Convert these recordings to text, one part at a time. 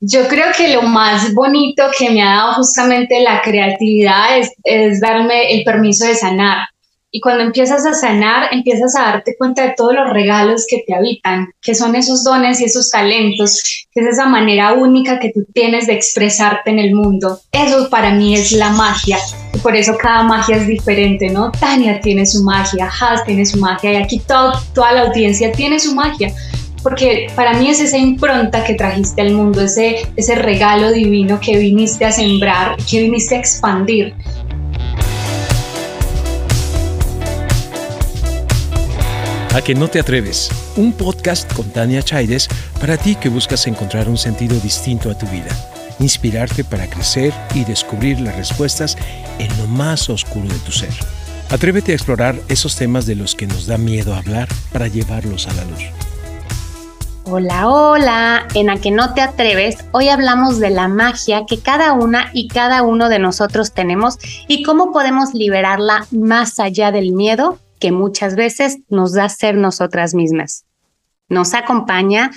Yo creo que lo más bonito que me ha dado justamente la creatividad es, es darme el permiso de sanar. Y cuando empiezas a sanar, empiezas a darte cuenta de todos los regalos que te habitan, que son esos dones y esos talentos, que es esa manera única que tú tienes de expresarte en el mundo. Eso para mí es la magia. Y por eso cada magia es diferente, ¿no? Tania tiene su magia, Haz tiene su magia y aquí todo, toda la audiencia tiene su magia. Porque para mí es esa impronta que trajiste al mundo, ese, ese regalo divino que viniste a sembrar, que viniste a expandir. A que no te atreves, un podcast con Tania Chaides para ti que buscas encontrar un sentido distinto a tu vida, inspirarte para crecer y descubrir las respuestas en lo más oscuro de tu ser. Atrévete a explorar esos temas de los que nos da miedo hablar para llevarlos a la luz. Hola, hola. En A que no te atreves, hoy hablamos de la magia que cada una y cada uno de nosotros tenemos y cómo podemos liberarla más allá del miedo que muchas veces nos da ser nosotras mismas. Nos acompaña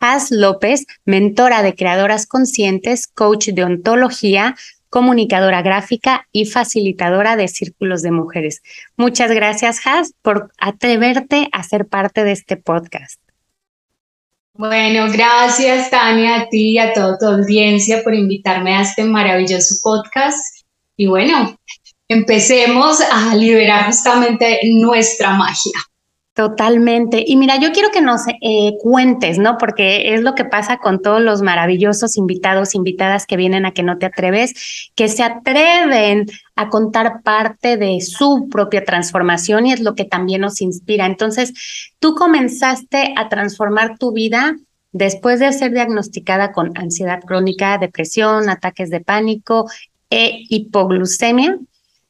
Haz López, mentora de creadoras conscientes, coach de ontología, comunicadora gráfica y facilitadora de círculos de mujeres. Muchas gracias, Haz, por atreverte a ser parte de este podcast. Bueno, gracias Tania, a ti y a toda tu audiencia por invitarme a este maravilloso podcast. Y bueno, empecemos a liberar justamente nuestra magia. Totalmente. Y mira, yo quiero que nos eh, cuentes, ¿no? Porque es lo que pasa con todos los maravillosos invitados, invitadas que vienen a que no te atreves, que se atreven a contar parte de su propia transformación y es lo que también nos inspira. Entonces, tú comenzaste a transformar tu vida después de ser diagnosticada con ansiedad crónica, depresión, ataques de pánico e hipoglucemia.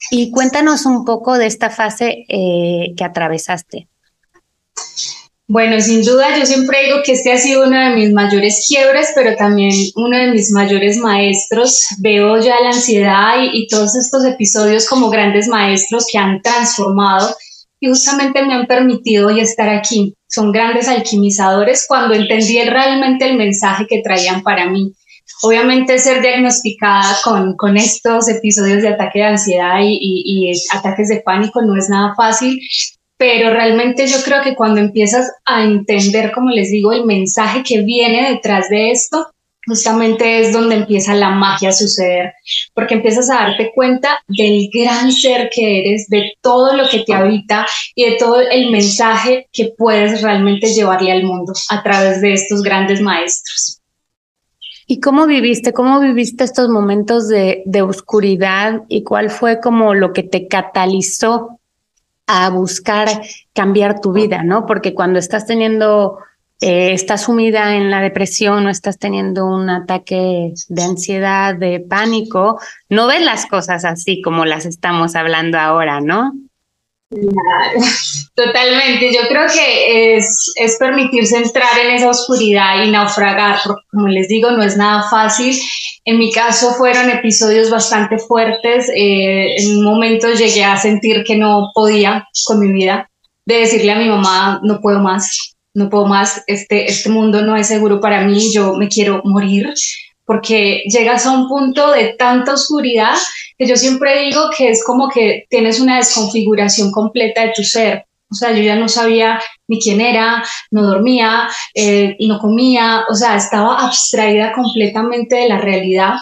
Y cuéntanos un poco de esta fase eh, que atravesaste. Bueno, sin duda, yo siempre digo que este ha sido uno de mis mayores quiebres, pero también uno de mis mayores maestros. Veo ya la ansiedad y, todos estos episodios como grandes maestros que han transformado y justamente me han permitido hoy estar aquí. Son grandes alquimizadores cuando entendí realmente el mensaje que traían para mí. Obviamente ser diagnosticada con, con estos episodios de ataque de ansiedad y, y, ataques de pánico no es nada fácil, pero realmente yo creo que cuando empiezas a entender, como les digo, el mensaje que viene detrás de esto, justamente es donde empieza la magia a suceder, porque empiezas a darte cuenta del gran ser que eres, de todo lo que te habita y de todo el mensaje que puedes realmente llevarle al mundo a través de estos grandes maestros. ¿Y cómo viviste? ¿Cómo viviste estos momentos de, de oscuridad y cuál fue como lo que te catalizó a buscar cambiar tu vida, ¿no? Porque cuando estás teniendo, eh, estás sumida en la depresión o estás teniendo un ataque de ansiedad, de pánico, no ves las cosas así como las estamos hablando ahora, ¿no? Totalmente, yo creo que es, es permitirse entrar en esa oscuridad y naufragar, porque como les digo, no es nada fácil. En mi caso fueron episodios bastante fuertes, eh, en un momento llegué a sentir que no podía con mi vida, de decirle a mi mamá, no puedo más, no puedo más, este, este mundo no es seguro para mí, yo me quiero morir, porque llegas a un punto de tanta oscuridad que yo siempre digo que es como que tienes una desconfiguración completa de tu ser. O sea, yo ya no sabía ni quién era, no dormía eh, y no comía, o sea, estaba abstraída completamente de la realidad.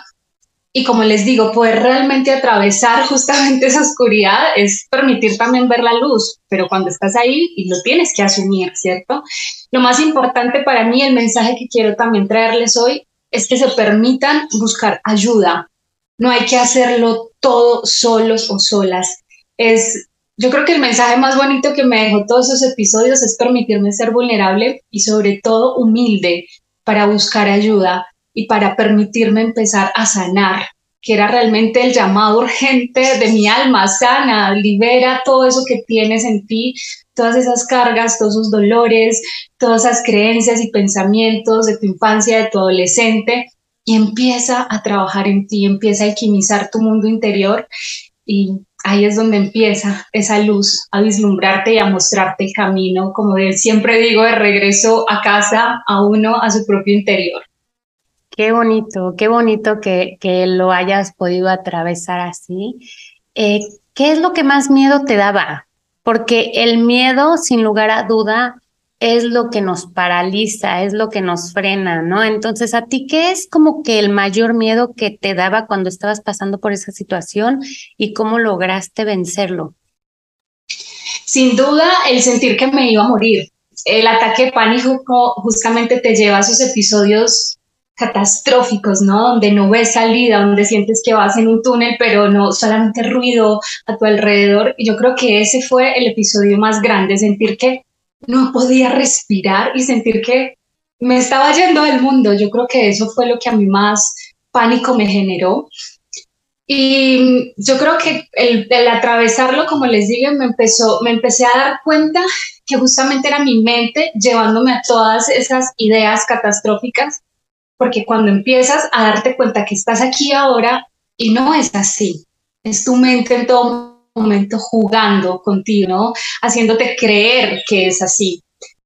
Y como les digo, poder realmente atravesar justamente esa oscuridad es permitir también ver la luz, pero cuando estás ahí y lo tienes que asumir, ¿cierto? Lo más importante para mí, el mensaje que quiero también traerles hoy, es que se permitan buscar ayuda. No hay que hacerlo todo solos o solas. Es, yo creo que el mensaje más bonito que me dejó todos esos episodios es permitirme ser vulnerable y sobre todo humilde para buscar ayuda y para permitirme empezar a sanar, que era realmente el llamado urgente de mi alma, sana, libera todo eso que tienes en ti, todas esas cargas, todos esos dolores, todas esas creencias y pensamientos de tu infancia, de tu adolescente, y empieza a trabajar en ti, empieza a alquimizar tu mundo interior y ahí es donde empieza esa luz a vislumbrarte y a mostrarte el camino, como siempre digo, de regreso a casa, a uno, a su propio interior. Qué bonito, qué bonito que, que lo hayas podido atravesar así. Eh, ¿Qué es lo que más miedo te daba? Porque el miedo, sin lugar a duda, es lo que nos paraliza, es lo que nos frena, ¿no? Entonces, ¿a ti qué es como que el mayor miedo que te daba cuando estabas pasando por esa situación y cómo lograste vencerlo? Sin duda, el sentir que me iba a morir. El ataque de pánico justamente te lleva a esos episodios catastróficos, ¿no? Donde no ves salida, donde sientes que vas en un túnel, pero no solamente ruido a tu alrededor. Y yo creo que ese fue el episodio más grande, sentir que no podía respirar y sentir que me estaba yendo del mundo. Yo creo que eso fue lo que a mí más pánico me generó. Y yo creo que el, atravesarlo, como les digo, me, empezó, me empecé a dar cuenta que justamente era mi mente llevándome a todas esas ideas catastróficas, porque cuando empiezas a darte cuenta que estás aquí ahora y no es así, es tu mente en todo momento jugando contigo, ¿no? haciéndote creer que es así.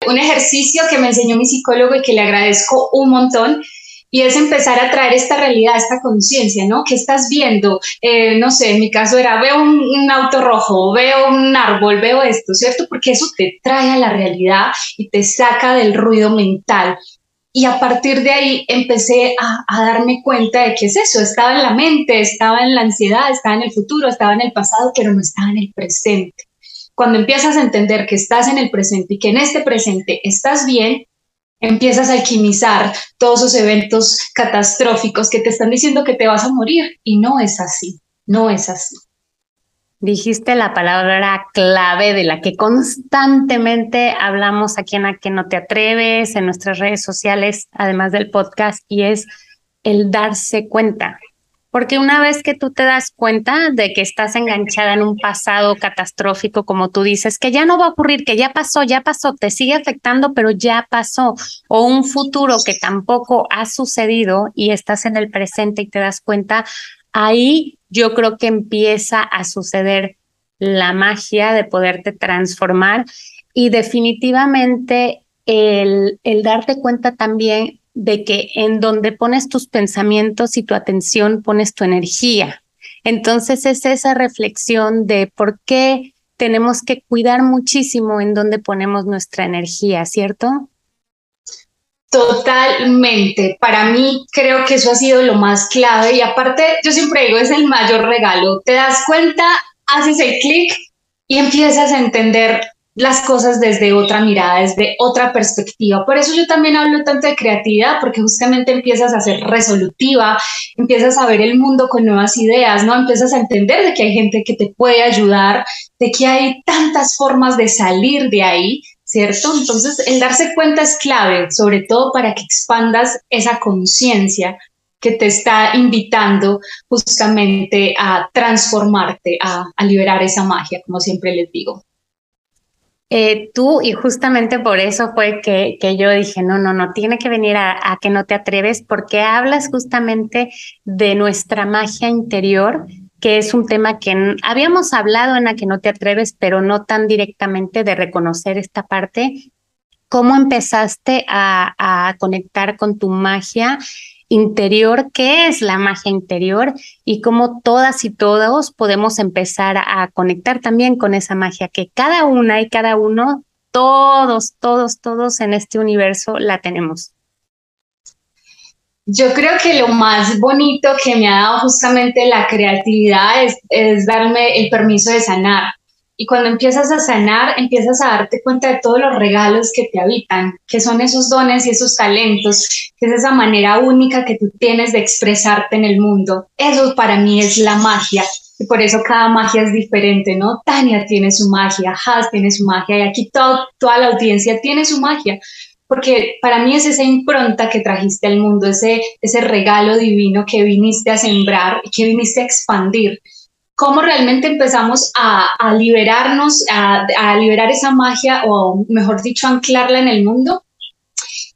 Un ejercicio que me enseñó mi psicólogo y que le agradezco un montón y es empezar a traer esta realidad, esta conciencia, ¿no? ¿Qué estás viendo? Eh, no sé, en mi caso era, veo un, un, auto rojo, veo un árbol, veo esto, ¿cierto? Porque eso te trae a la realidad y te saca del ruido mental. Y a partir de ahí empecé a, darme cuenta de que es eso, estaba en la mente, estaba en la ansiedad, estaba en el futuro, estaba en el pasado, pero no estaba en el presente. Cuando empiezas a entender que estás en el presente y que en este presente estás bien, empiezas a alquimizar todos esos eventos catastróficos que te están diciendo que te vas a morir y no es así, no es así. Dijiste la palabra clave de la que constantemente hablamos aquí en A que no te atreves, en nuestras redes sociales, además del podcast, y es el darse cuenta. Porque una vez que tú te das cuenta de que estás enganchada en un pasado catastrófico, como tú dices, que ya no va a ocurrir, que ya pasó, ya pasó, te sigue afectando, pero ya pasó, o un futuro que tampoco ha sucedido y estás en el presente y te das cuenta, ahí yo creo que empieza a suceder la magia de poderte transformar y definitivamente el, el darte cuenta también de que en donde pones tus pensamientos y tu atención pones tu energía. Entonces es esa reflexión de por qué tenemos que cuidar muchísimo en donde ponemos nuestra energía, ¿cierto? Totalmente. Para mí creo que eso ha sido lo más clave y aparte yo siempre digo es el mayor regalo. Te das cuenta, haces el clic y empiezas a entender las cosas desde otra mirada, desde otra perspectiva. Por eso yo también hablo tanto de creatividad, porque justamente empiezas a ser resolutiva, empiezas a ver el mundo con nuevas ideas, ¿no? Empiezas a entender de que hay gente que te puede ayudar, de que hay tantas formas de salir de ahí ¿cierto? Entonces, el darse cuenta es clave, sobre todo para que expandas esa conciencia que te está invitando justamente a transformarte, a, liberar esa magia, como siempre les digo. Eh, tú, y justamente por eso fue que, yo dije, no, no, no, tiene que venir a que no te atreves, porque hablas justamente de nuestra magia interior, que es un tema que habíamos hablado en la que no te atreves, pero no tan directamente de reconocer esta parte. ¿Cómo empezaste a, conectar con tu magia interior? ¿Qué es la magia interior? Y cómo todas y todos podemos empezar a conectar también con esa magia que cada una y cada uno, todos, todos, todos en este universo la tenemos. Yo creo que lo más bonito que me ha dado justamente la creatividad es, darme el permiso de sanar. Y cuando empiezas a sanar, empiezas a darte cuenta de todos los regalos que te habitan, que son esos dones y esos talentos, que es esa manera única que tú tienes de expresarte en el mundo. Eso para mí es la magia. Y por eso cada magia es diferente, ¿no? Tania tiene su magia, Haz tiene su magia y aquí toda la audiencia tiene su magia porque para mí es esa impronta que trajiste al mundo, ese, ese regalo divino que viniste a sembrar y que viniste a expandir. ¿Cómo realmente empezamos a, liberarnos, a, a, liberar esa magia, o mejor dicho, anclarla en el mundo?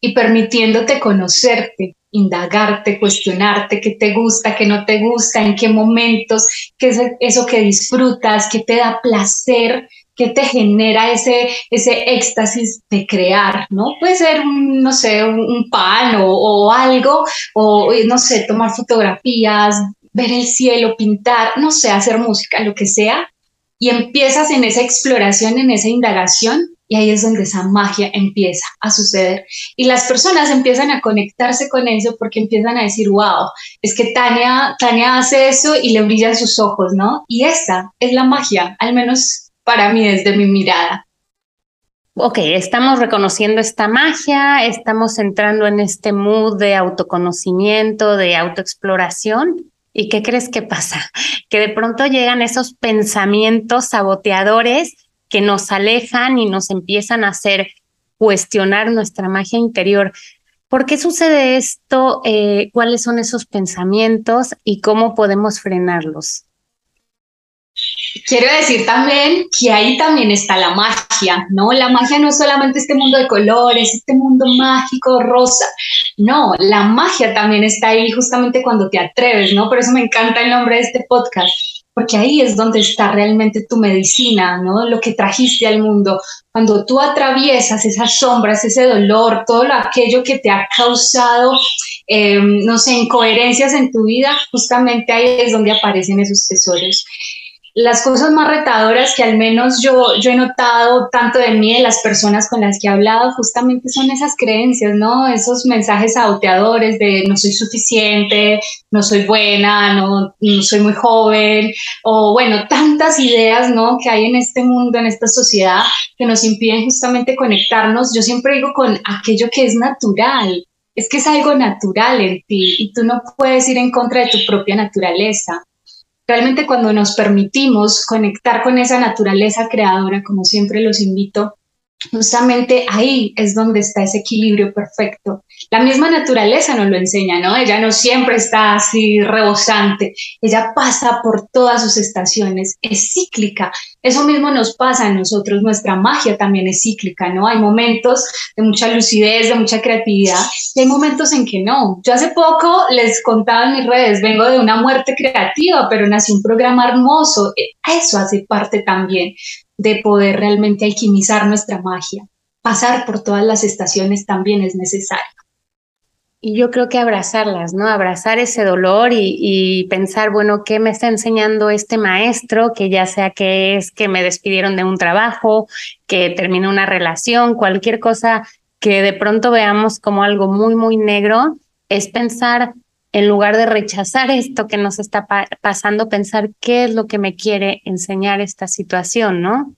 Y permitiéndote conocerte, indagarte, cuestionarte qué te gusta, qué no te gusta, en qué momentos, qué es eso que disfrutas, qué te da placer, ¿Qué te genera ese, ese éxtasis de crear? ¿no? Puede ser, un, no sé, un, pan o, algo, o no sé, tomar fotografías, ver el cielo, pintar, no sé, hacer música, lo que sea, y empiezas en esa exploración, en esa indagación, y ahí es donde esa magia empieza a suceder. Y las personas empiezan a conectarse con eso porque empiezan a decir, wow, es que Tania, Tania hace eso y le brillan sus ojos, ¿no? Y esa es la magia, al menos para mí desde mi mirada. Ok, estamos reconociendo esta magia, estamos entrando en este mood de autoconocimiento, de autoexploración. ¿Y qué crees que pasa? Que de pronto llegan esos pensamientos saboteadores que nos alejan y nos empiezan a hacer cuestionar nuestra magia interior. ¿Por qué sucede esto? Eh, ¿Cuáles son esos pensamientos y cómo podemos frenarlos? Quiero decir también que ahí también está la magia, ¿no? La magia no es solamente este mundo de colores, este mundo mágico, rosa. No, la magia también está ahí justamente cuando te atreves, ¿no? Por eso me encanta el nombre de este podcast, porque ahí es donde está realmente tu medicina, ¿no? Lo que trajiste al mundo. Cuando tú atraviesas esas sombras, ese dolor, todo lo, aquello que te ha causado, em, no sé, incoherencias en tu vida, justamente ahí es donde aparecen esos tesoros las cosas más retadoras que al menos yo, yo he notado tanto de mí, de las personas con las que he hablado, justamente son esas creencias, ¿no? Esos mensajes auteadores de no soy suficiente, no soy buena, no, no soy muy joven, o bueno, tantas ideas, ¿no? Que hay en este mundo, en esta sociedad, que nos impiden justamente conectarnos. Yo siempre digo con aquello que es natural, es que es algo natural en ti y tú no puedes ir en contra de tu propia naturaleza realmente cuando nos permitimos conectar con esa naturaleza creadora, como siempre los invito, justamente ahí es donde está ese equilibrio perfecto. La misma naturaleza nos lo enseña, ¿no? Ella no siempre está así rebosante, ella pasa por todas sus estaciones, es cíclica. Eso mismo nos pasa a nosotros, nuestra magia también es cíclica, ¿no? Hay momentos de mucha lucidez, de mucha creatividad y hay momentos en que no. Yo hace poco les contaba en mis redes, vengo de una muerte creativa, pero nació un programa hermoso. Eso hace parte también de poder realmente alquimizar nuestra magia. Pasar por todas las estaciones también es necesario. Y yo creo que abrazarlas, ¿no? Abrazar ese dolor y, pensar, bueno, ¿qué me está enseñando este maestro? Que ya sea que es que me despidieron de un trabajo, que terminó una relación, cualquier cosa que de pronto veamos como algo muy, muy negro, es pensar, en lugar de rechazar esto que nos está pasando, pensar qué es lo que me quiere enseñar esta situación, ¿no?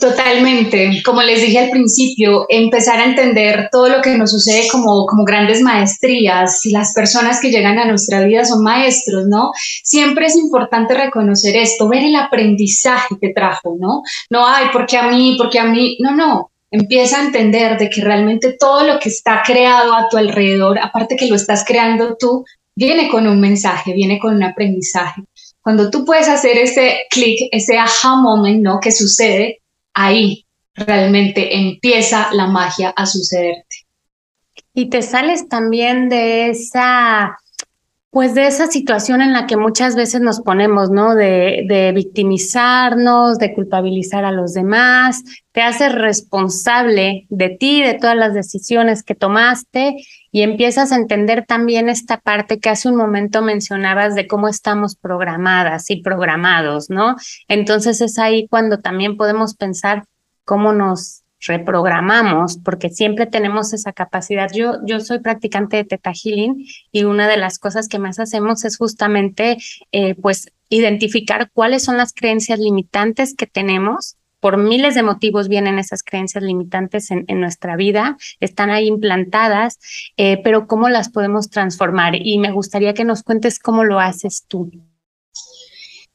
Totalmente, como les dije al principio, empezar a entender todo lo que nos sucede como, como grandes maestrías, las personas que llegan a nuestra vida son maestros, ¿no? Siempre es importante reconocer esto, ver el aprendizaje que trajo, ¿no? No, hay porque a mí, porque a mí, no, no, empieza a entender de que realmente todo lo que está creado a tu alrededor, aparte que lo estás creando tú, viene con un mensaje, viene con un aprendizaje. Cuando tú puedes hacer ese clic, ese aha moment, ¿no? Que sucede, ahí realmente empieza la magia a sucederte. Y te sales también de esa pues de esa situación en la que muchas veces nos ponemos, ¿no? De, de, victimizarnos, de culpabilizar a los demás, te haces responsable de ti, de todas las decisiones que tomaste y empiezas a entender también esta parte que hace un momento mencionabas de cómo estamos programadas y programados, ¿no? Entonces es ahí cuando también podemos pensar cómo nos reprogramamos, porque siempre tenemos esa capacidad. Yo, yo soy practicante de Teta Healing y una de las cosas que más hacemos es justamente, eh, pues, identificar cuáles son las creencias limitantes que tenemos. Por miles de motivos vienen esas creencias limitantes en, nuestra vida, están ahí implantadas, eh, pero cómo las podemos transformar. Y me gustaría que nos cuentes cómo lo haces tú.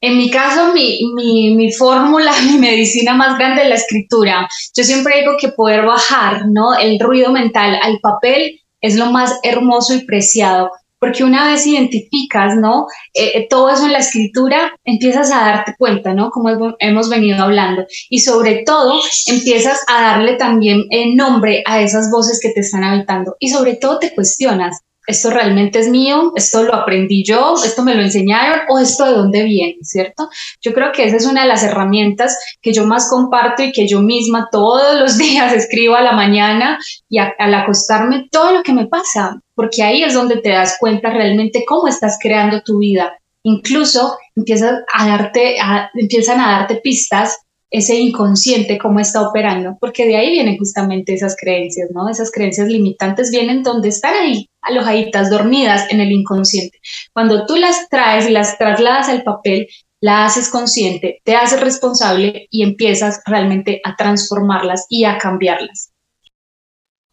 En mi caso, mi, fórmula, mi medicina más grande es la escritura. Yo siempre digo que poder bajar ¿no? el ruido mental al papel es lo más hermoso y preciado, porque una vez identificas, ¿no? Eh, eh, todo eso en la escritura, empiezas a darte cuenta, ¿no? Como hemos venido hablando. Y sobre todo, empiezas a darle también el nombre a esas voces que te están habitando. Y sobre todo te cuestionas, esto realmente es mío, esto lo aprendí yo, esto me lo enseñaron o esto de dónde viene, ¿cierto? Yo creo que esa es una de las herramientas que yo más comparto y que yo misma todos los días escribo a la mañana y al acostarme todo lo que me pasa, porque ahí es donde te das cuenta realmente cómo estás creando tu vida. Incluso empiezas a darte, empiezan a darte pistas ese inconsciente cómo está operando, porque de ahí vienen justamente esas creencias, ¿no? Esas creencias limitantes vienen donde están ahí, alojaditas, dormidas en el inconsciente. Cuando tú las traes y las trasladas al papel, la haces consciente, te haces responsable y empiezas realmente a transformarlas y a cambiarlas.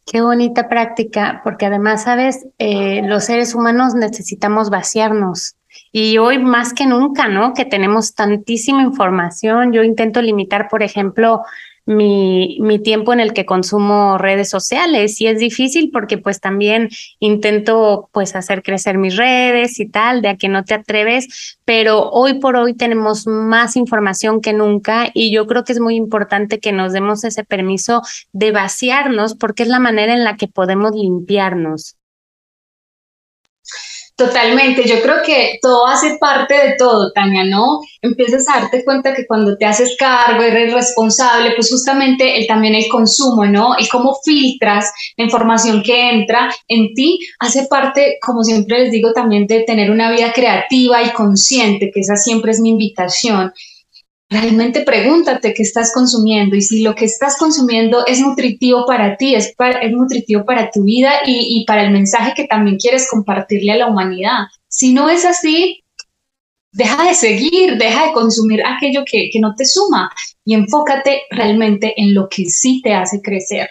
Qué bonita práctica, porque además, sabes, eh, los seres humanos necesitamos vaciarnos y hoy más que nunca, ¿no? Que tenemos tantísima información. Yo intento limitar, por ejemplo, mi, mi tiempo en el que consumo redes sociales y es difícil porque pues también intento pues hacer crecer mis redes y tal, de a que no te atreves, pero hoy por hoy tenemos más información que nunca y yo creo que es muy importante que nos demos ese permiso de vaciarnos porque es la manera en la que podemos limpiarnos. Totalmente, yo creo que todo hace parte de todo, Tania, ¿no? Empiezas a darte cuenta que cuando te haces cargo, eres responsable, pues justamente el, también el consumo, ¿no? Y cómo filtras la información que entra en ti, hace parte, como siempre les digo, también de tener una vida creativa y consciente, que esa siempre es mi invitación realmente pregúntate qué estás consumiendo y si lo que estás consumiendo es nutritivo para ti, es, es nutritivo para tu vida y, para el mensaje que también quieres compartirle a la humanidad. Si no es así, deja de seguir, deja de consumir aquello que, no te suma y enfócate realmente en lo que sí te hace crecer.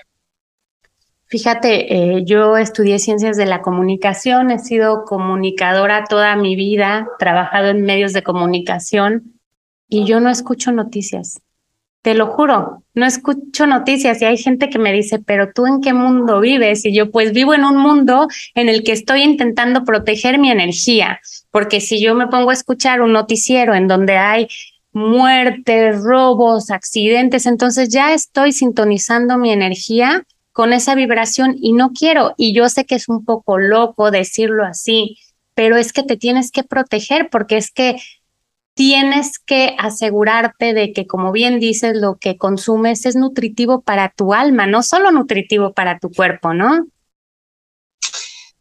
Fíjate, eh, yo estudié ciencias de la comunicación, he sido comunicadora toda mi vida, trabajado en medios de comunicación y yo no escucho noticias. Te lo juro, no escucho noticias y hay gente que me dice, pero tú en qué mundo vives? Y yo pues vivo en un mundo en el que estoy intentando proteger mi energía, porque si yo me pongo a escuchar un noticiero en donde hay muertes, robos, accidentes, entonces ya estoy sintonizando mi energía con esa vibración y no quiero. Y yo sé que es un poco loco decirlo así, pero es que te tienes que proteger porque es que tienes que asegurarte de que, como bien dices, lo que consumes es nutritivo para tu alma, no solo nutritivo para tu cuerpo, ¿no?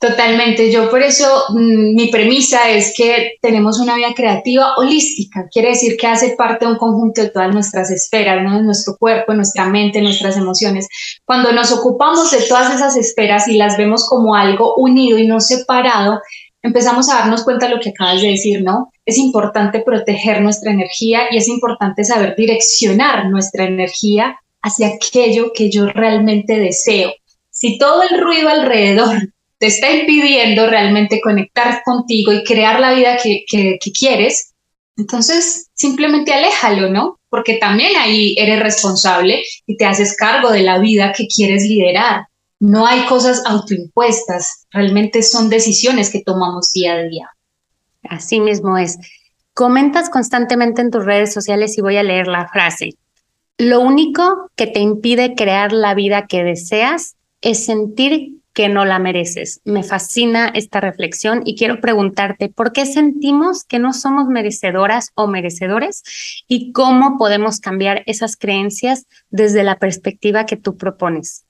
Totalmente. Yo por eso mm, mi premisa es que tenemos una vida creativa holística. Quiere decir que hace parte de un conjunto de todas nuestras esferas, ¿no? De nuestro cuerpo, nuestra mente, nuestras emociones. Cuando nos ocupamos de todas esas esferas y las vemos como algo unido y no separado, empezamos a darnos cuenta de lo que acabas de decir, ¿no? Es importante proteger nuestra energía y es importante saber direccionar nuestra energía hacia aquello que yo realmente deseo. Si todo el ruido alrededor te está impidiendo realmente conectar contigo y crear la vida que, que, que quieres, entonces simplemente aléjalo, ¿no? Porque también ahí eres responsable y te haces cargo de la vida que quieres liderar. No hay cosas autoimpuestas, realmente son decisiones que tomamos día a día. Así mismo es. Comentas constantemente en tus redes sociales y voy a leer la frase. Lo único que te impide crear la vida que deseas es sentir que no la mereces. Me fascina esta reflexión y quiero preguntarte, ¿por qué sentimos que no somos merecedoras o merecedores? ¿Y cómo podemos cambiar esas creencias desde la perspectiva que tú propones?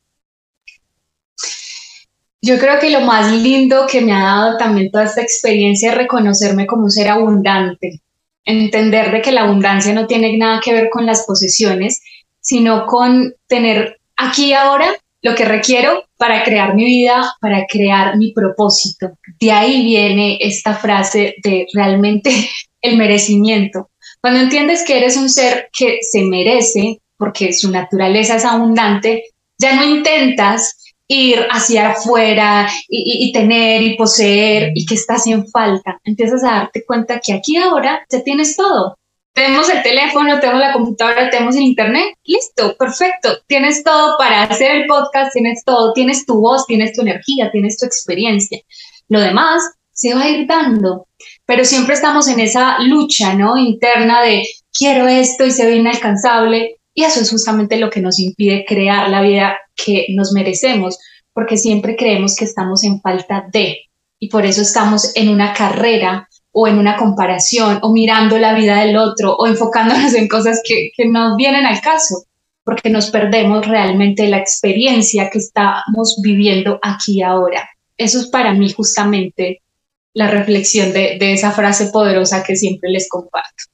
Yo creo que lo más lindo que me ha dado también toda esta experiencia es reconocerme como un ser abundante, entender de que la abundancia no tiene nada que ver con las posesiones, sino con tener aquí ahora lo que requiero para crear mi vida, para crear mi propósito. De ahí viene esta frase de realmente el merecimiento. Cuando entiendes que eres un ser que se merece, porque su naturaleza es abundante, ya no intentas ir hacia afuera y, tener y poseer y que estás en falta. Empiezas a darte cuenta que aquí ahora ya tienes todo. Tenemos el teléfono, tenemos la computadora, tenemos el internet, listo, perfecto. Tienes todo para hacer el podcast, tienes todo, tienes tu voz, tienes tu energía, tienes tu experiencia. Lo demás se va a ir dando, pero siempre estamos en esa lucha, ¿no? Interna de quiero esto y se ve inalcanzable y eso es justamente lo que nos impide crear la vida que nos merecemos, porque siempre creemos que estamos en falta de. y por eso estamos en una carrera o en una comparación o mirando la vida del otro o enfocándonos en cosas que, no vienen al caso, porque nos perdemos realmente la experiencia que estamos viviendo aquí ahora. Eso es para mí justamente la reflexión de esa frase poderosa que siempre les comparto.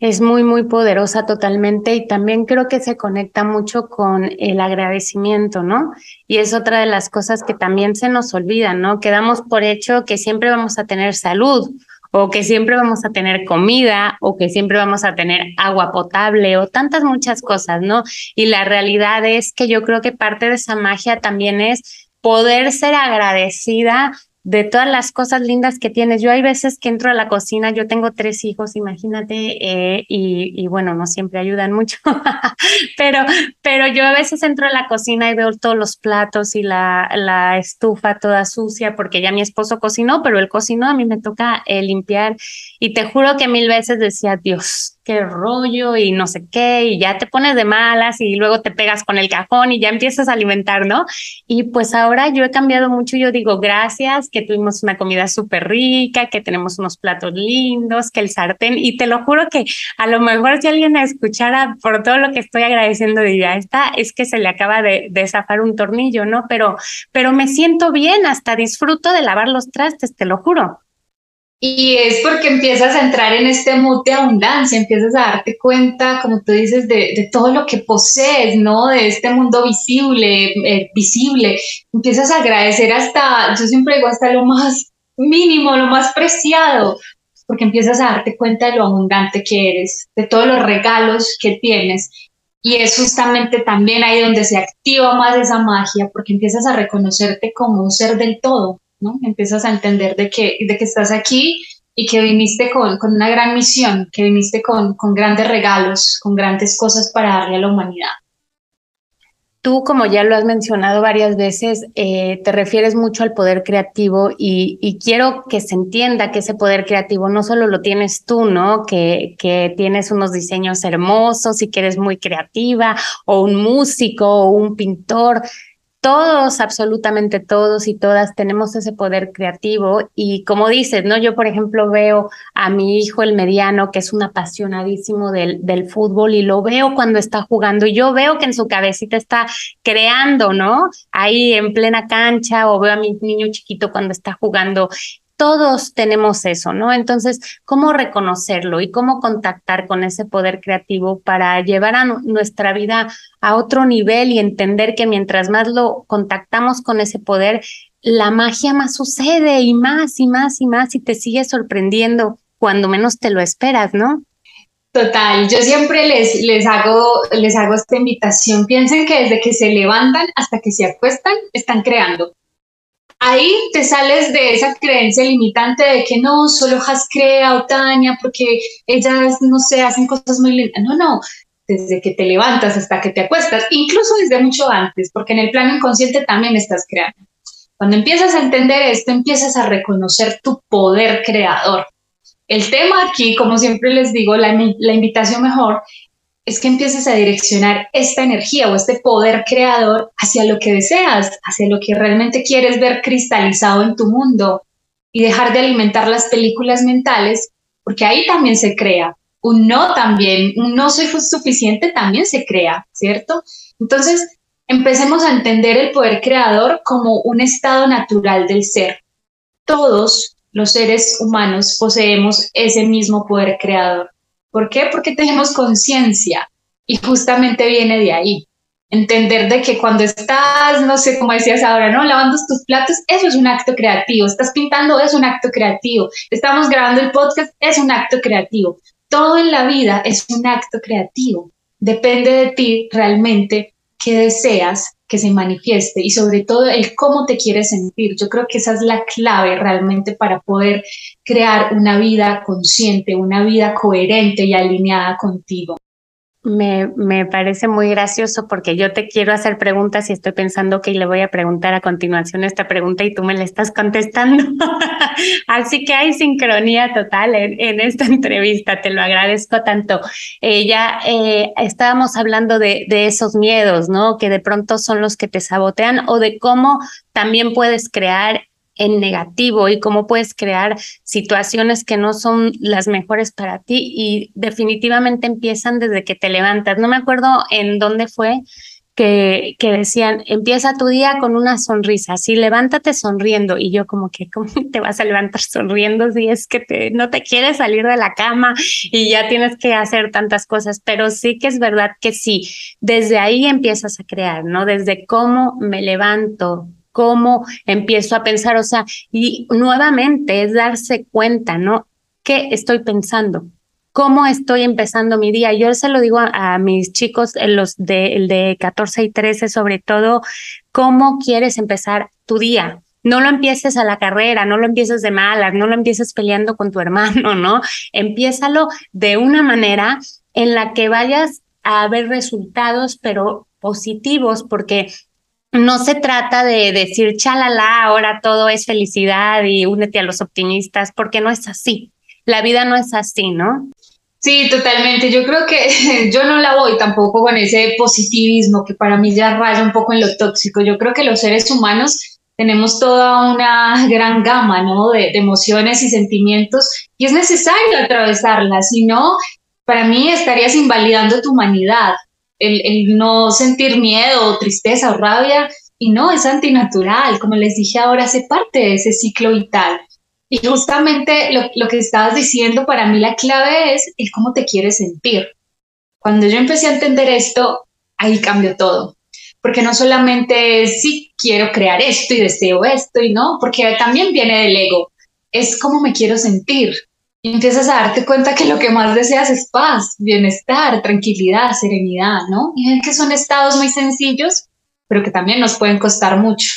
Es muy, muy poderosa totalmente y también creo que se conecta mucho con el agradecimiento, ¿no? Y es otra de las cosas que también se nos olvidan, ¿no? Quedamos por hecho que siempre vamos a tener salud o que siempre vamos a tener comida o que siempre vamos a tener agua potable o tantas muchas cosas, ¿no? Y la realidad es que yo creo que parte de esa magia también es poder ser agradecida de todas las cosas lindas que tienes. Yo hay veces que entro a la cocina, yo tengo tres hijos, imagínate, eh, y, bueno, no siempre ayudan mucho, pero, pero yo a veces entro a la cocina y veo todos los platos y la, la estufa toda sucia porque ya mi esposo cocinó, pero él cocinó, a mí me toca eh, limpiar y te juro que mil veces decía, Dios, qué rollo y no sé qué, y ya te pones de malas y luego te pegas con el cajón y ya empiezas a alimentar, ¿no? Y pues ahora yo he cambiado mucho, yo digo gracias, que tuvimos una comida súper rica, que tenemos unos platos lindos, que el sartén, y te lo juro que a lo mejor si alguien escuchara por todo lo que estoy agradeciendo, diría, esta es que se le acaba de, de zafar un tornillo, ¿no? Pero, pero me siento bien, hasta disfruto de lavar los trastes, te lo juro. Y es porque empiezas a entrar en este mood de abundancia, empiezas a darte cuenta, como tú dices, de, todo lo que posees, ¿no? De este mundo visible, eh, visible. Empiezas a agradecer hasta, yo siempre digo, hasta lo más mínimo, lo más preciado, porque empiezas a darte cuenta de lo abundante que eres, de todos los regalos que tienes. Y es justamente también ahí donde se activa más esa magia, porque empiezas a reconocerte como un ser del todo, ¿no? Empiezas a entender de que, de que estás aquí y que viniste con, con una gran misión, que viniste con, con, grandes regalos, con grandes cosas para darle a la humanidad. Tú, como ya lo has mencionado varias veces, eh, te refieres mucho al poder creativo y, y, quiero que se entienda que ese poder creativo no solo lo tienes tú, ¿no? Que, que tienes unos diseños hermosos y que eres muy creativa, o un músico, o un pintor, todos, absolutamente todos y todas tenemos ese poder creativo y como dices, ¿no? Yo, por ejemplo, veo a mi hijo, el mediano, que es un apasionadísimo del, del fútbol y lo veo cuando está jugando y yo veo que en su cabecita está creando, ¿no? Ahí en plena cancha o veo a mi niño chiquito cuando está jugando todos tenemos eso, ¿no? Entonces, ¿cómo reconocerlo y cómo contactar con ese poder creativo para llevar a nuestra vida a otro nivel y entender que mientras más lo contactamos con ese poder, la magia más sucede y más y más y más y te sigue sorprendiendo cuando menos te lo esperas, ¿no? Total, yo siempre les, les, hago, les hago esta invitación. Piensen que desde que se levantan hasta que se acuestan, están creando ahí te sales de esa creencia limitante de que no, solo Has crea o Tania, porque ellas, no sé, hacen cosas muy lindas. No, no, desde que te levantas hasta que te acuestas, incluso desde mucho antes, porque en el plano inconsciente también estás creando. Cuando empiezas a entender esto, empiezas a reconocer tu poder creador. El tema aquí, como siempre les digo, la, la invitación mejor es que empieces a direccionar esta energía o este poder creador hacia lo que deseas, hacia lo que realmente quieres ver cristalizado en tu mundo y dejar de alimentar las películas mentales, porque ahí también se crea. Un no también, un no soy suficiente también se crea, ¿cierto? Entonces, empecemos a entender el poder creador como un estado natural del ser. Todos los seres humanos poseemos ese mismo poder creador. ¿Por qué? Porque tenemos conciencia y justamente viene de ahí. Entender de que cuando estás, no sé, como decías ahora, ¿no? Lavando tus platos, eso es un acto creativo. Estás pintando, es un acto creativo. Estamos grabando el podcast, es un acto creativo. Todo en la vida es un acto creativo. Depende de ti realmente qué deseas que se manifieste y sobre todo el cómo te quieres sentir. Yo creo que esa es la clave realmente para poder crear una vida consciente, una vida coherente y alineada contigo. Me, me, parece muy gracioso porque yo te quiero hacer preguntas y estoy pensando que le voy a preguntar a continuación esta pregunta y tú me la estás contestando. Así que hay sincronía total en, esta entrevista, te lo agradezco tanto. Eh, ya eh, estábamos hablando de, de esos miedos, ¿no? Que de pronto son los que te sabotean o de cómo también puedes crear en negativo y cómo puedes crear situaciones que no son las mejores para ti y definitivamente empiezan desde que te levantas. No me acuerdo en dónde fue, que, que, decían, empieza tu día con una sonrisa, así levántate sonriendo. Y yo como que, ¿cómo te vas a levantar sonriendo si es que no te quieres salir de la cama y ya tienes que hacer tantas cosas? Pero sí que es verdad que sí, desde ahí empiezas a crear, ¿no? Desde cómo me levanto, cómo empiezo a pensar, o sea, y nuevamente es darse cuenta, ¿no? ¿Qué estoy pensando? cómo estoy empezando mi día. Yo se lo digo a, mis chicos, los de, el de 14 y 13, sobre todo, cómo quieres empezar tu día. No lo empieces a la carrera, no lo empieces de malas, no lo empieces peleando con tu hermano, ¿no? Empiézalo de una manera en la que vayas a ver resultados, pero positivos, porque no se trata de decir, chalala, ahora todo es felicidad y únete a los optimistas, porque no es así. La vida no es así, ¿no? Sí, totalmente. Yo creo que yo no la voy tampoco con ese positivismo que para mí ya raya un poco en lo tóxico. Yo creo que los seres humanos tenemos toda una gran gama ¿no? de, emociones y sentimientos y es necesario atravesarlas. Si no, para mí estarías invalidando tu humanidad. El, no sentir miedo tristeza o rabia, y no, es antinatural. Como les dije ahora, hace parte de ese ciclo vital. Y justamente lo, lo, que estabas diciendo, para mí la clave es el cómo te quieres sentir. Cuando yo empecé a entender esto, ahí cambió todo. Porque no solamente es sí quiero crear esto y deseo esto y no, porque también viene del ego. Es cómo me quiero sentir. Y empiezas a darte cuenta que lo que más deseas es paz, bienestar, tranquilidad, serenidad, ¿no? Y ven que son estados muy sencillos, pero que también nos pueden costar mucho.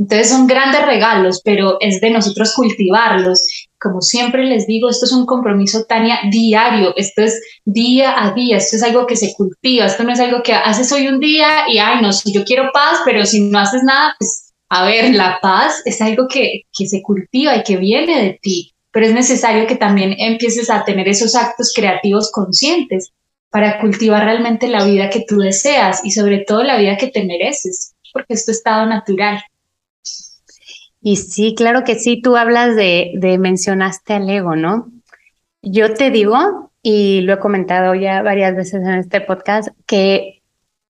Entonces son grandes regalos, pero es de nosotros cultivarlos. Como siempre les digo, esto es un compromiso, Tania, diario. Esto es día a día. Esto es algo que se cultiva. Esto no es algo que haces hoy un día y, ay, no, si yo quiero paz, pero si no haces nada, pues, a ver, la paz es algo que, que se cultiva y que viene de ti. Pero es necesario que también empieces a tener esos actos creativos conscientes para cultivar realmente la vida que tú deseas y sobre todo la vida que te mereces, porque es tu estado natural. Y sí, claro que sí, tú hablas de, de mencionaste al ego, ¿no? Yo te digo, y lo he comentado ya varias veces en este podcast, que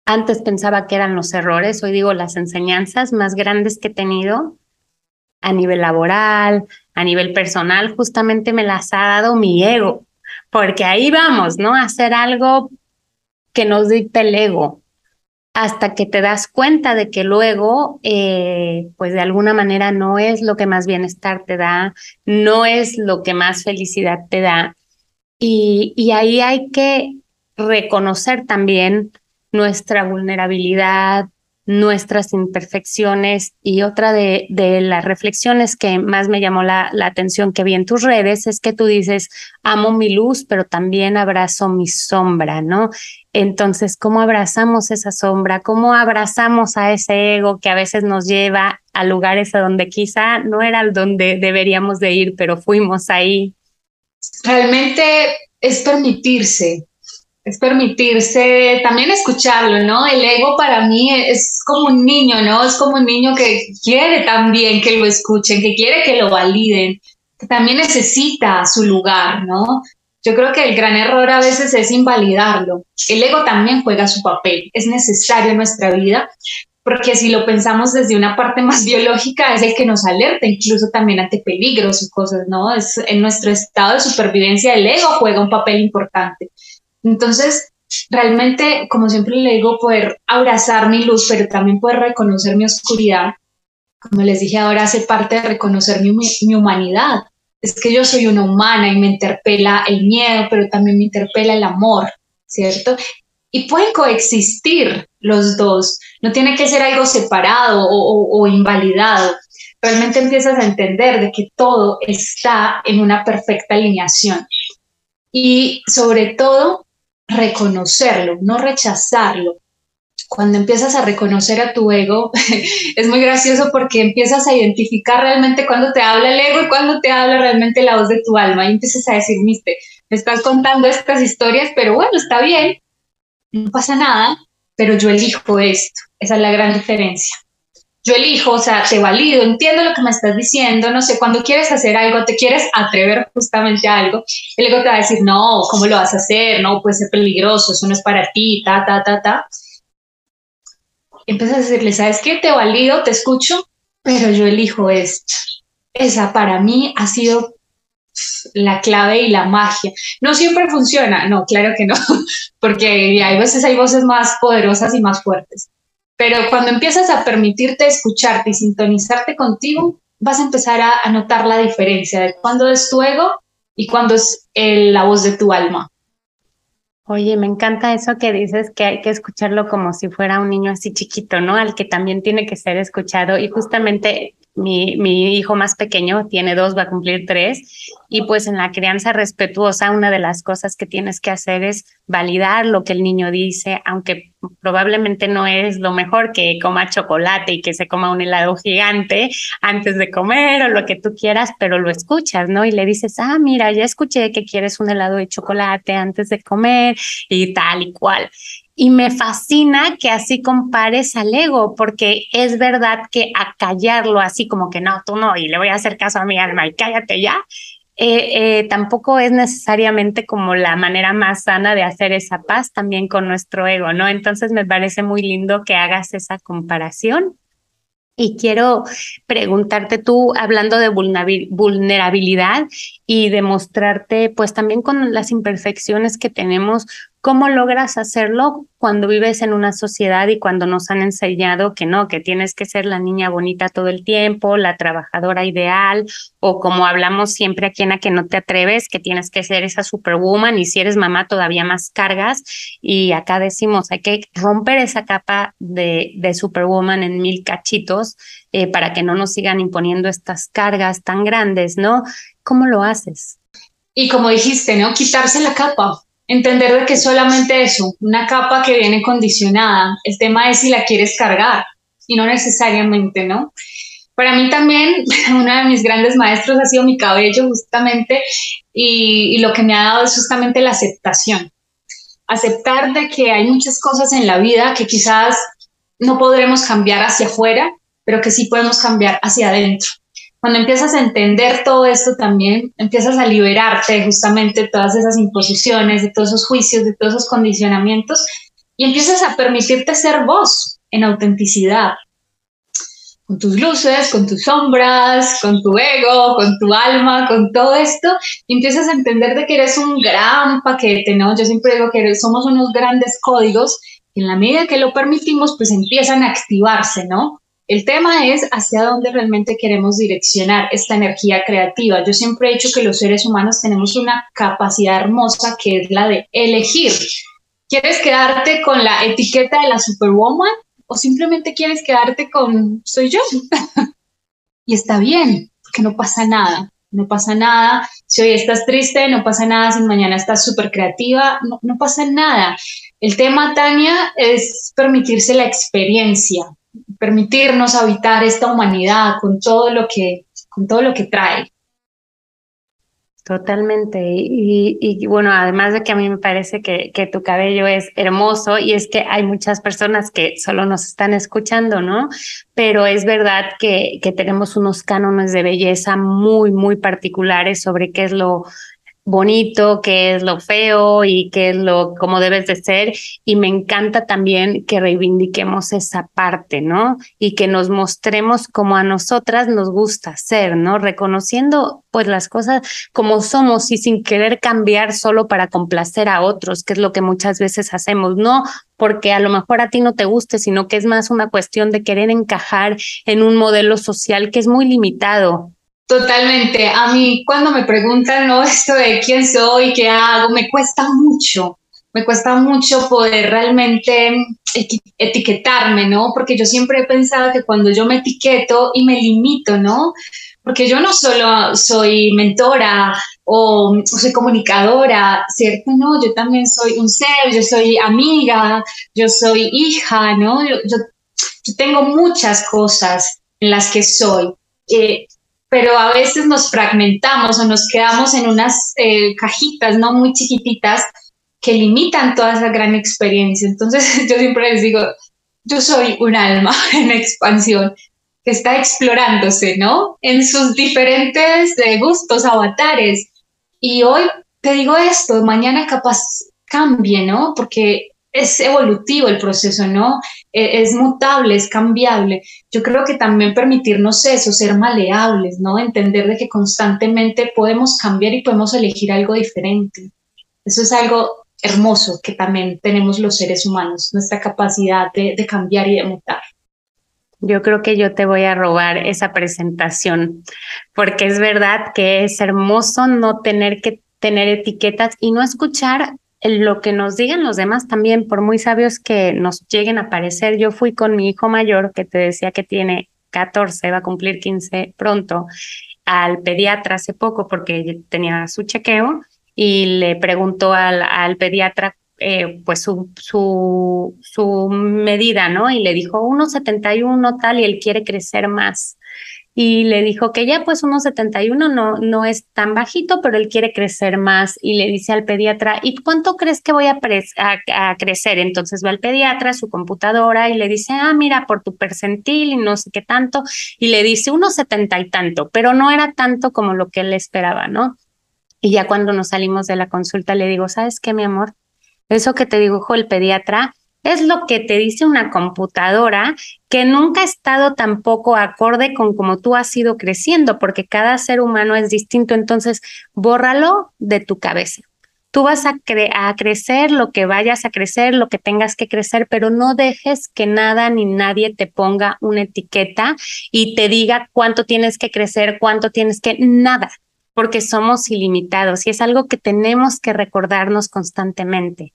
antes pensaba que eran los errores, hoy digo las enseñanzas más grandes que he tenido a nivel laboral, a nivel personal, justamente me las ha dado mi ego, porque ahí vamos, ¿no? Hacer algo que nos dicte el ego, hasta que te das cuenta de que luego, eh, pues de alguna manera no es lo que más bienestar te da, no es lo que más felicidad te da. Y ahí hay que reconocer también nuestra vulnerabilidad, nuestras imperfecciones y otra de, las reflexiones que más me llamó la, la, atención que vi en tus redes es que tú dices, amo mi luz, pero también abrazo mi sombra, ¿no? Entonces, ¿cómo abrazamos esa sombra? ¿Cómo abrazamos a ese ego que a veces nos lleva a lugares a donde quizá no era donde deberíamos de ir, pero fuimos ahí? Realmente es permitirse, es permitirse también escucharlo, ¿no? El ego para mí es como un niño, ¿no? Es como un niño que quiere también que lo escuchen, que quiere que lo validen, que también necesita su lugar, ¿no? Yo creo que el gran error a veces es invalidarlo. El ego también juega su papel, es necesario en nuestra vida, porque si lo pensamos desde una parte más biológica, es el que nos alerta incluso también ante peligros y cosas, ¿no? Es en nuestro estado de supervivencia el ego juega un papel importante. Entonces, realmente, como siempre le digo, poder abrazar mi luz, pero también poder reconocer mi oscuridad, como les dije ahora, hace parte de reconocer mi, mi humanidad. Es que yo soy una humana y me interpela el miedo, pero también me interpela el amor, ¿cierto? Y pueden coexistir los dos, no tiene que ser algo separado o, o, o invalidado. Realmente empiezas a entender de que todo está en una perfecta alineación. Y sobre todo, reconocerlo, no rechazarlo. Cuando empiezas a reconocer a tu ego, es muy gracioso porque empiezas a identificar realmente cuando te habla el ego y cuando te habla realmente la voz de tu alma. Y empiezas a decir, viste, me estás contando estas historias, pero bueno, está bien, no pasa nada, pero yo elijo esto. Esa es la gran diferencia. Yo elijo, o sea, te valido, entiendo lo que me estás diciendo, no sé, cuando quieres hacer algo, te quieres atrever justamente a algo, el ego te va a decir, no, ¿cómo lo vas a hacer? No, puede ser peligroso, eso no es para ti, ta, ta, ta, ta. Empiezas a decirle, ¿sabes qué? Te valido, te escucho, pero yo elijo esto. Esa para mí ha sido la clave y la magia. No siempre funciona, no, claro que no, porque hay veces hay voces más poderosas y más fuertes. Pero cuando empiezas a permitirte escucharte y sintonizarte contigo, vas a empezar a, notar la diferencia de cuándo es tu ego y cuándo es la voz de tu alma. Oye, me encanta eso que dices que hay que escucharlo como si fuera un niño así chiquito, ¿no? Al que también tiene que ser escuchado. Y justamente mi, mi, hijo más pequeño tiene dos, va a cumplir tres, y pues en la crianza respetuosa una de las cosas que tienes que hacer es validar lo que el niño dice, aunque probablemente no es lo mejor que coma chocolate y que se coma un helado gigante antes de comer o lo que tú quieras, pero lo escuchas, ¿no? Y le dices, ah, mira, ya escuché que quieres un helado de chocolate antes de comer y tal y cual. Y me fascina que así compares al ego, porque es verdad que a callarlo así como que no, tú no, y le voy a hacer caso a mi alma y cállate ya, eh, eh, tampoco es necesariamente como la manera más sana de hacer esa paz también con nuestro ego, ¿no? Entonces me parece muy lindo que hagas esa comparación. Y quiero preguntarte tú, hablando de vulnerabilidad y demostrarte, pues también con las imperfecciones que tenemos, ¿Cómo logras hacerlo cuando vives en una sociedad y cuando nos han enseñado que no, que tienes que ser la niña bonita todo el tiempo, la trabajadora ideal, o como hablamos siempre aquí en A que no te atreves, que tienes que ser esa superwoman y si eres mamá todavía más cargas? Y acá decimos, hay que romper esa capa de, superwoman en mil cachitos eh, para que no nos sigan imponiendo estas cargas tan grandes, ¿no? ¿Cómo lo haces? Y como dijiste, ¿no? Quitarse la capa entender de que solamente eso, una capa que viene condicionada. El tema es si la quieres cargar y no necesariamente, ¿no? Para mí también, uno de mis grandes maestros ha sido mi cabello justamente y, y lo que me ha dado es justamente la aceptación. Aceptar de que hay muchas cosas en la vida que quizás no podremos cambiar hacia afuera, pero que sí podemos cambiar hacia adentro. Cuando empiezas a entender todo esto también, empiezas a liberarte justamente de todas esas imposiciones, de todos esos juicios, de todos esos condicionamientos y empiezas a permitirte ser vos en autenticidad, con tus luces, con tus sombras, con tu ego, con tu alma, con todo esto, y empiezas a entender de que eres un gran paquete, ¿no? Yo siempre digo que somos unos grandes códigos, y en la medida que lo permitimos, pues empiezan a activarse, ¿no? El tema es hacia dónde realmente queremos direccionar esta energía creativa. Yo siempre he dicho que los seres humanos tenemos una capacidad hermosa que es la de elegir. ¿Quieres quedarte con la etiqueta de la superwoman o simplemente quieres quedarte con soy yo? y está bien, porque no pasa nada. No pasa nada. Si hoy estás triste, no pasa nada. Si mañana estás súper creativa, no, no pasa nada. El tema, Tania, es permitirse la experiencia permitirnos habitar esta humanidad con todo lo que, con todo lo que trae. Totalmente. Y, bueno, además de que a mí me parece que, que, tu cabello es hermoso y es que hay muchas personas que solo nos están escuchando, ¿no? Pero es verdad que, que tenemos unos cánones de belleza muy, muy particulares sobre qué es lo, bonito, qué es lo feo y qué es lo como debes de ser. Y me encanta también que reivindiquemos esa parte, ¿no? Y que nos mostremos como a nosotras nos gusta ser, ¿no? Reconociendo pues las cosas como somos y sin querer cambiar solo para complacer a otros, que es lo que muchas veces hacemos, no porque a lo mejor a ti no te guste, sino que es más una cuestión de querer encajar en un modelo social que es muy limitado Totalmente. A mí cuando me preguntan, ¿no? Esto de quién soy, qué hago, me cuesta mucho. Me cuesta mucho poder realmente etiquetarme, ¿no? Porque yo siempre he pensado que cuando yo me etiqueto y me limito, ¿no? Porque yo no solo soy mentora o, soy comunicadora, ¿cierto? No, yo también soy un ser, yo soy amiga, yo soy hija, ¿no? Yo, tengo muchas cosas en las que soy. Eh, pero a veces nos fragmentamos o nos quedamos en unas eh, cajitas no muy chiquititas que limitan toda esa gran experiencia. Entonces yo siempre les digo, yo soy un alma en expansión, que está explorándose, ¿no? En sus diferentes eh, gustos, avatares. Y hoy te digo esto, mañana capaz cambie, ¿no? Porque es evolutivo el proceso, ¿no? E, es mutable, es cambiable. Yo creo que también permitirnos eso, ser maleables, ¿no? Entender de que constantemente podemos cambiar y podemos elegir algo diferente. Eso es algo hermoso que también tenemos los seres humanos, nuestra capacidad de, de cambiar y de mutar. Yo creo que yo te voy a robar esa presentación, porque es verdad que es hermoso no tener que tener etiquetas y no escuchar lo que nos digan los demás también, por muy sabios que nos lleguen a parecer. Yo fui con mi hijo mayor, que te decía que tiene 14, va a cumplir 15 pronto, al pediatra hace poco porque tenía su chequeo y le preguntó al, al pediatra eh, pues su, su, su medida, ¿no? Y le dijo 1,71 tal y él quiere crecer más y le dijo que ya pues 1,71 no, no es tan bajito, pero él quiere crecer más y le dice al pediatra, ¿y cuánto crees que voy a, crecer? Entonces va al pediatra, su computadora y le dice, ah, mira, por tu percentil y no sé qué tanto, y le dice 1,70 y tanto, pero no era tanto como lo que él esperaba, ¿no? Y ya cuando nos salimos de la consulta le digo, ¿sabes qué, mi amor? Eso que te dijo el pediatra es lo que te dice una computadora que nunca ha estado tampoco acorde con cómo tú has ido creciendo, porque cada ser humano es distinto, entonces bórralo de tu cabeza. Tú vas a, a, crecer lo que vayas a crecer, lo que tengas que crecer, pero no dejes que nada ni nadie te ponga una etiqueta y te diga cuánto tienes que crecer, cuánto tienes que, nada, porque somos ilimitados y es algo que tenemos que recordarnos constantemente.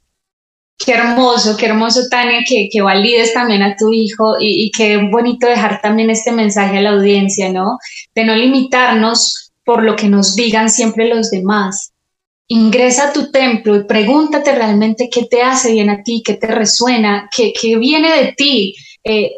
Qué hermoso, qué hermoso, Tania, que, que valides también a tu hijo y, qué bonito dejar también este mensaje a la audiencia, ¿no? De no limitarnos por lo que nos digan siempre los demás. Ingresa a tu templo y pregúntate realmente qué te hace bien a ti, qué te resuena, qué, qué viene de ti eh,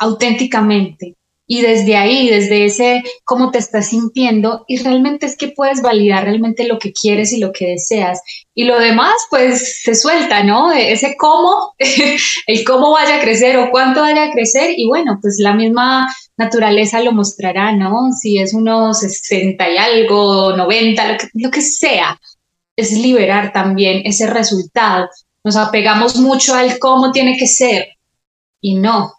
auténticamente y desde ahí, desde ese cómo te estás sintiendo y realmente es que puedes validar realmente lo que quieres y lo que deseas y lo demás pues se suelta, ¿no? Ese cómo, el cómo vaya a crecer o cuánto vaya a crecer y bueno, pues la misma naturaleza lo mostrará, ¿no? Si es unos 60 y algo, 90, lo que, lo que sea, es liberar también ese resultado. Nos apegamos mucho al cómo tiene que ser y no,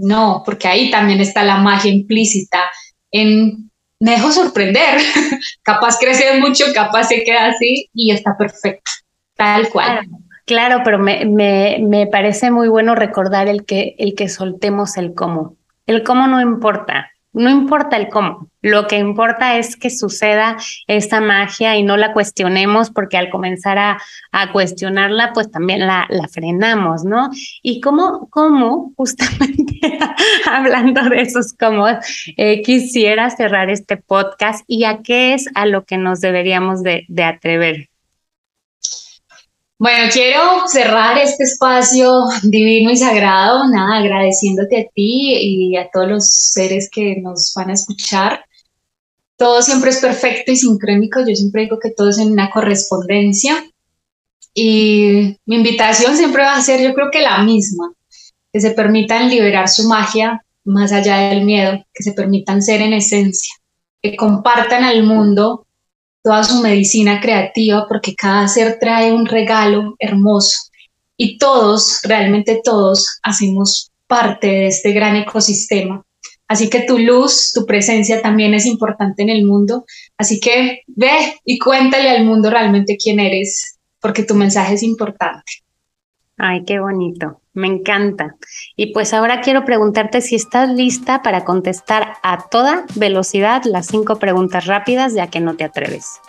no, porque ahí también está la magia implícita en me dejo sorprender, capaz crece mucho, capaz se queda así y está perfecto, tal cual. Claro, pero me, me, me, parece muy bueno recordar el que, el que soltemos el cómo. El cómo no importa, no importa el cómo, lo que importa es que suceda esta magia y no la cuestionemos porque al comenzar a, a cuestionarla, pues también la, la, frenamos, ¿no? Y cómo, cómo justamente hablando de esos cómo, eh, quisiera cerrar este podcast y a qué es a lo que nos deberíamos de, de atrever. Bueno, quiero cerrar este espacio divino y sagrado, nada, agradeciéndote a ti y a todos los seres que nos van a escuchar. Todo siempre es perfecto y sincrónico, yo siempre digo que todo es en una correspondencia. Y mi invitación siempre va a ser, yo creo que la misma, que se permitan liberar su magia más allá del miedo, que se permitan ser en esencia, que compartan al mundo toda su medicina creativa, porque cada ser trae un regalo hermoso y todos, realmente todos, hacemos parte de este gran ecosistema. Así que tu luz, tu presencia también es importante en el mundo. Así que ve y cuéntale al mundo realmente quién eres, porque tu mensaje es importante. Ay, qué bonito, me encanta. Y pues ahora quiero preguntarte si estás lista para contestar a toda velocidad las cinco preguntas rápidas, ya que no te atreves.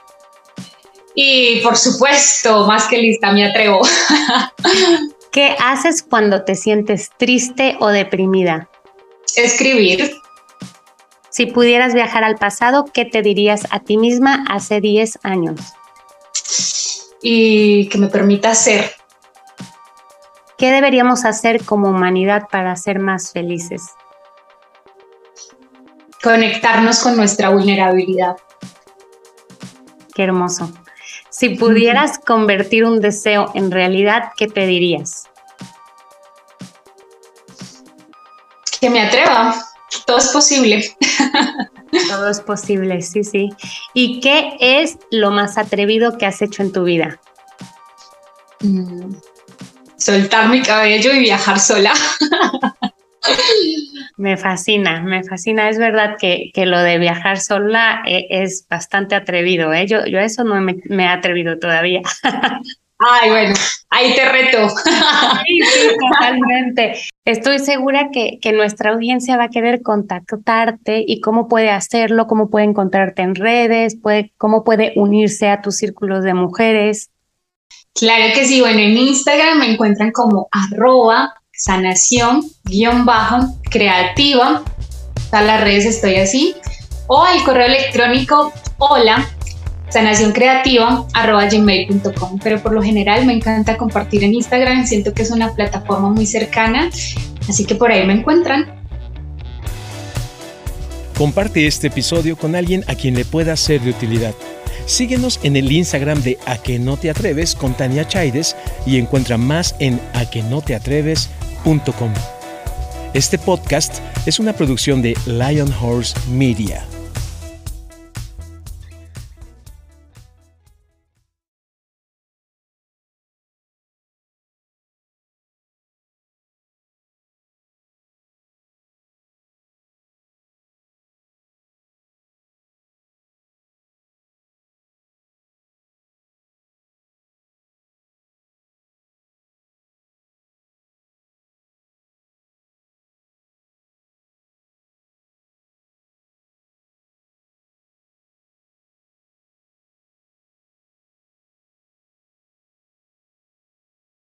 Y por supuesto, más que lista, me atrevo. ¿Qué haces cuando te sientes triste o deprimida? Escribir. Si pudieras viajar al pasado, ¿qué te dirías a ti misma hace 10 años? Y que me permita ser ¿Qué deberíamos hacer como humanidad para ser más felices? Conectarnos con nuestra vulnerabilidad. Qué hermoso. Si pudieras convertir un deseo en realidad, ¿qué pedirías? Que me atreva, todo es posible. Todo es posible, sí, sí. ¿Y qué es lo más atrevido que has hecho en tu vida? Mm, soltar mi cabello y viajar sola. Me fascina, me fascina. Es verdad que, que lo de viajar sola eh, es bastante atrevido. ¿eh? Yo, yo eso no me, me he atrevido todavía. Ay, bueno, ahí te reto. Sí, sí, totalmente. Estoy segura que, que, nuestra audiencia va a querer contactarte y cómo puede hacerlo, cómo puede encontrarte en redes, puede, cómo puede unirse a tus círculos de mujeres. Claro que sí, bueno, en Instagram me encuentran como arroba sanación guion bajo creativa. A las redes estoy así. O el correo electrónico hola sanacioncreativa.gmail.com pero por lo general me encanta compartir en Instagram, siento que es una plataforma muy cercana, así que por ahí me encuentran. Comparte este episodio con alguien a quien le pueda ser de utilidad. Síguenos en el Instagram de A que no te atreves con Tania Chaides y encuentra más en aquenoteatreves.com. Este podcast es una producción de Lion Horse Media.